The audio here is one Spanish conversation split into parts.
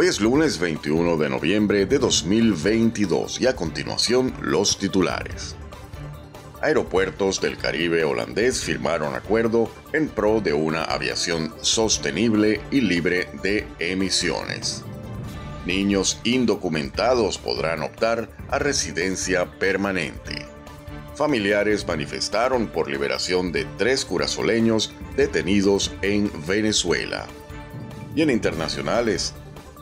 Hoy es lunes 21 de noviembre de 2022 y a continuación los titulares. Aeropuertos del Caribe holandés firmaron acuerdo en pro de una aviación sostenible y libre de emisiones. Niños indocumentados podrán optar a residencia permanente. Familiares manifestaron por liberación de tres curazoleños detenidos en Venezuela. Y en internacionales,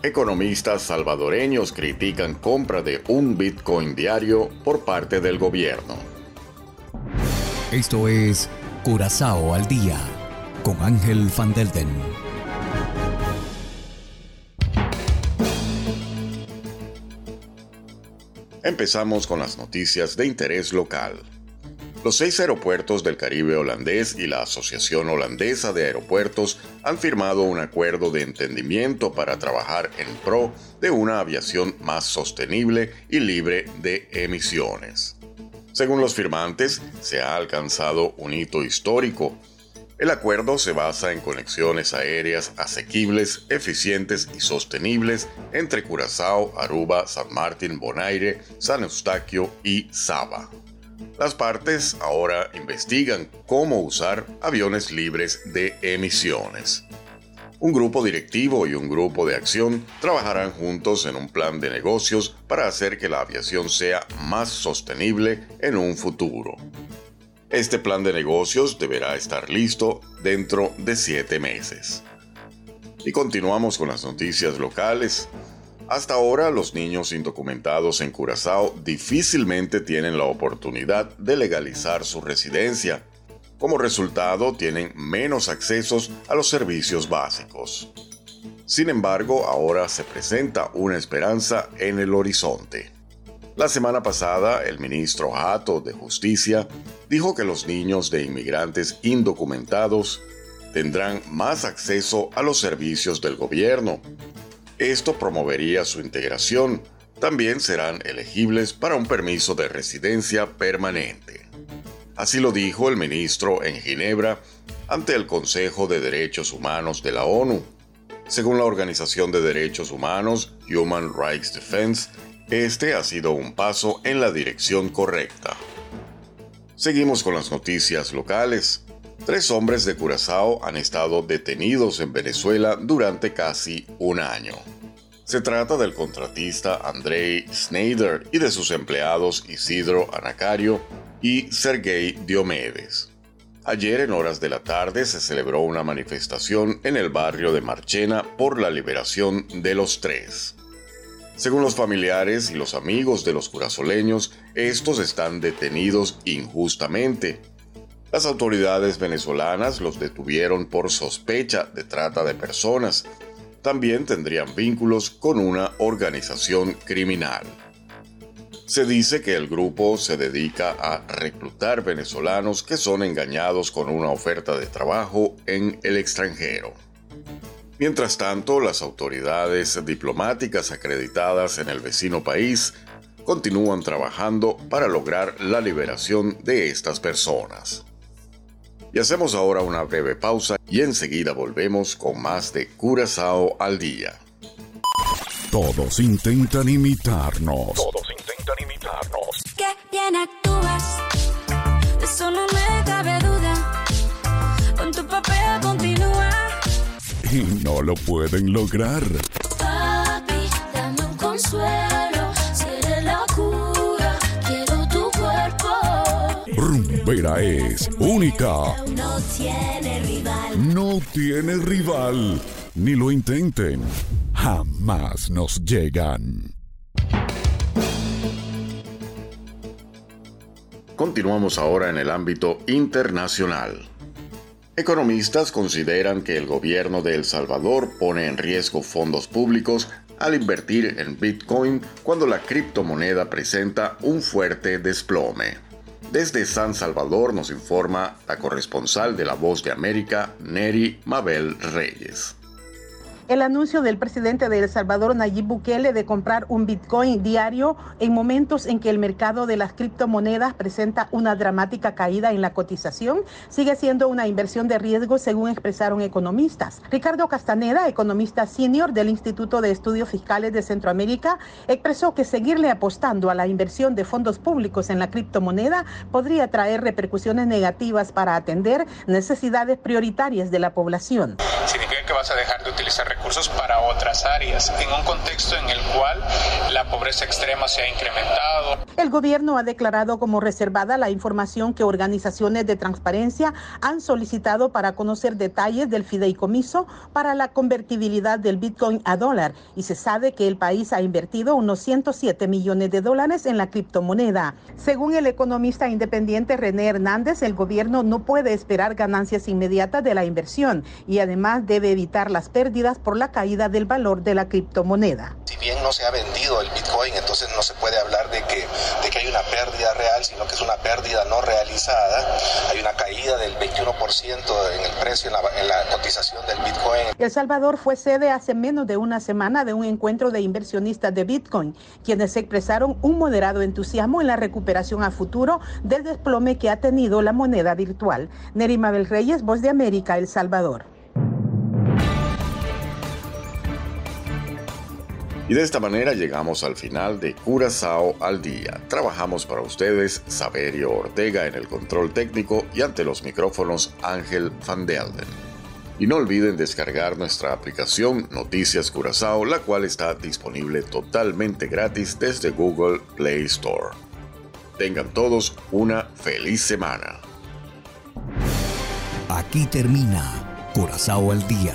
Economistas salvadoreños critican compra de un Bitcoin diario por parte del gobierno. Esto es Curazao al día con Ángel Van Delden. Empezamos con las noticias de interés local. Los seis aeropuertos del Caribe holandés y la Asociación Holandesa de Aeropuertos han firmado un acuerdo de entendimiento para trabajar en pro de una aviación más sostenible y libre de emisiones. Según los firmantes, se ha alcanzado un hito histórico. El acuerdo se basa en conexiones aéreas asequibles, eficientes y sostenibles entre Curazao, Aruba, San Martín, Bonaire, San Eustaquio y Saba. Las partes ahora investigan cómo usar aviones libres de emisiones. Un grupo directivo y un grupo de acción trabajarán juntos en un plan de negocios para hacer que la aviación sea más sostenible en un futuro. Este plan de negocios deberá estar listo dentro de siete meses. Y continuamos con las noticias locales. Hasta ahora, los niños indocumentados en Curazao difícilmente tienen la oportunidad de legalizar su residencia. Como resultado, tienen menos accesos a los servicios básicos. Sin embargo, ahora se presenta una esperanza en el horizonte. La semana pasada, el ministro Hato de Justicia dijo que los niños de inmigrantes indocumentados tendrán más acceso a los servicios del gobierno, esto promovería su integración. También serán elegibles para un permiso de residencia permanente. Así lo dijo el ministro en Ginebra ante el Consejo de Derechos Humanos de la ONU. Según la Organización de Derechos Humanos Human Rights Defense, este ha sido un paso en la dirección correcta. Seguimos con las noticias locales. Tres hombres de Curazao han estado detenidos en Venezuela durante casi un año. Se trata del contratista Andrei Snyder y de sus empleados Isidro Anacario y Sergei Diomedes. Ayer en horas de la tarde se celebró una manifestación en el barrio de Marchena por la liberación de los tres. Según los familiares y los amigos de los curazoleños, estos están detenidos injustamente las autoridades venezolanas los detuvieron por sospecha de trata de personas. También tendrían vínculos con una organización criminal. Se dice que el grupo se dedica a reclutar venezolanos que son engañados con una oferta de trabajo en el extranjero. Mientras tanto, las autoridades diplomáticas acreditadas en el vecino país continúan trabajando para lograr la liberación de estas personas. Y hacemos ahora una breve pausa y enseguida volvemos con más de Curazao al día. Todos intentan imitarnos. Todos intentan imitarnos. Qué bien actúas, eso no me cabe duda. Con tu papel continúa. Y no lo pueden lograr. Rumbera es única. No tiene rival. No tiene rival. Ni lo intenten. Jamás nos llegan. Continuamos ahora en el ámbito internacional. Economistas consideran que el gobierno de El Salvador pone en riesgo fondos públicos al invertir en Bitcoin cuando la criptomoneda presenta un fuerte desplome. Desde San Salvador nos informa la corresponsal de La Voz de América, Neri Mabel Reyes. El anuncio del presidente de El Salvador, Nayib Bukele, de comprar un Bitcoin diario en momentos en que el mercado de las criptomonedas presenta una dramática caída en la cotización sigue siendo una inversión de riesgo, según expresaron economistas. Ricardo Castaneda, economista senior del Instituto de Estudios Fiscales de Centroamérica, expresó que seguirle apostando a la inversión de fondos públicos en la criptomoneda podría traer repercusiones negativas para atender necesidades prioritarias de la población. Significa que vas a dejar de utilizar recursos para otras áreas, en un contexto en el cual la pobreza extrema se ha incrementado. El gobierno ha declarado como reservada la información que organizaciones de transparencia han solicitado para conocer detalles del fideicomiso para la convertibilidad del Bitcoin a dólar y se sabe que el país ha invertido unos 107 millones de dólares en la criptomoneda. Según el economista independiente René Hernández, el gobierno no puede esperar ganancias inmediatas de la inversión y además debe evitar las pérdidas por la caída del valor de la criptomoneda. Si bien no se ha vendido el Bitcoin, entonces no se puede hablar de que, de que hay una pérdida real, sino que es una pérdida no realizada. Hay una caída del 21% en el precio, en la, en la cotización del Bitcoin. El Salvador fue sede hace menos de una semana de un encuentro de inversionistas de Bitcoin, quienes expresaron un moderado entusiasmo en la recuperación a futuro del desplome que ha tenido la moneda virtual. Neri Mabel Reyes, Voz de América, El Salvador. Y de esta manera llegamos al final de Curazao al día. Trabajamos para ustedes Saberio Ortega en el control técnico y ante los micrófonos Ángel Van Delden. Y no olviden descargar nuestra aplicación Noticias Curazao, la cual está disponible totalmente gratis desde Google Play Store. Tengan todos una feliz semana. Aquí termina Curazao al día,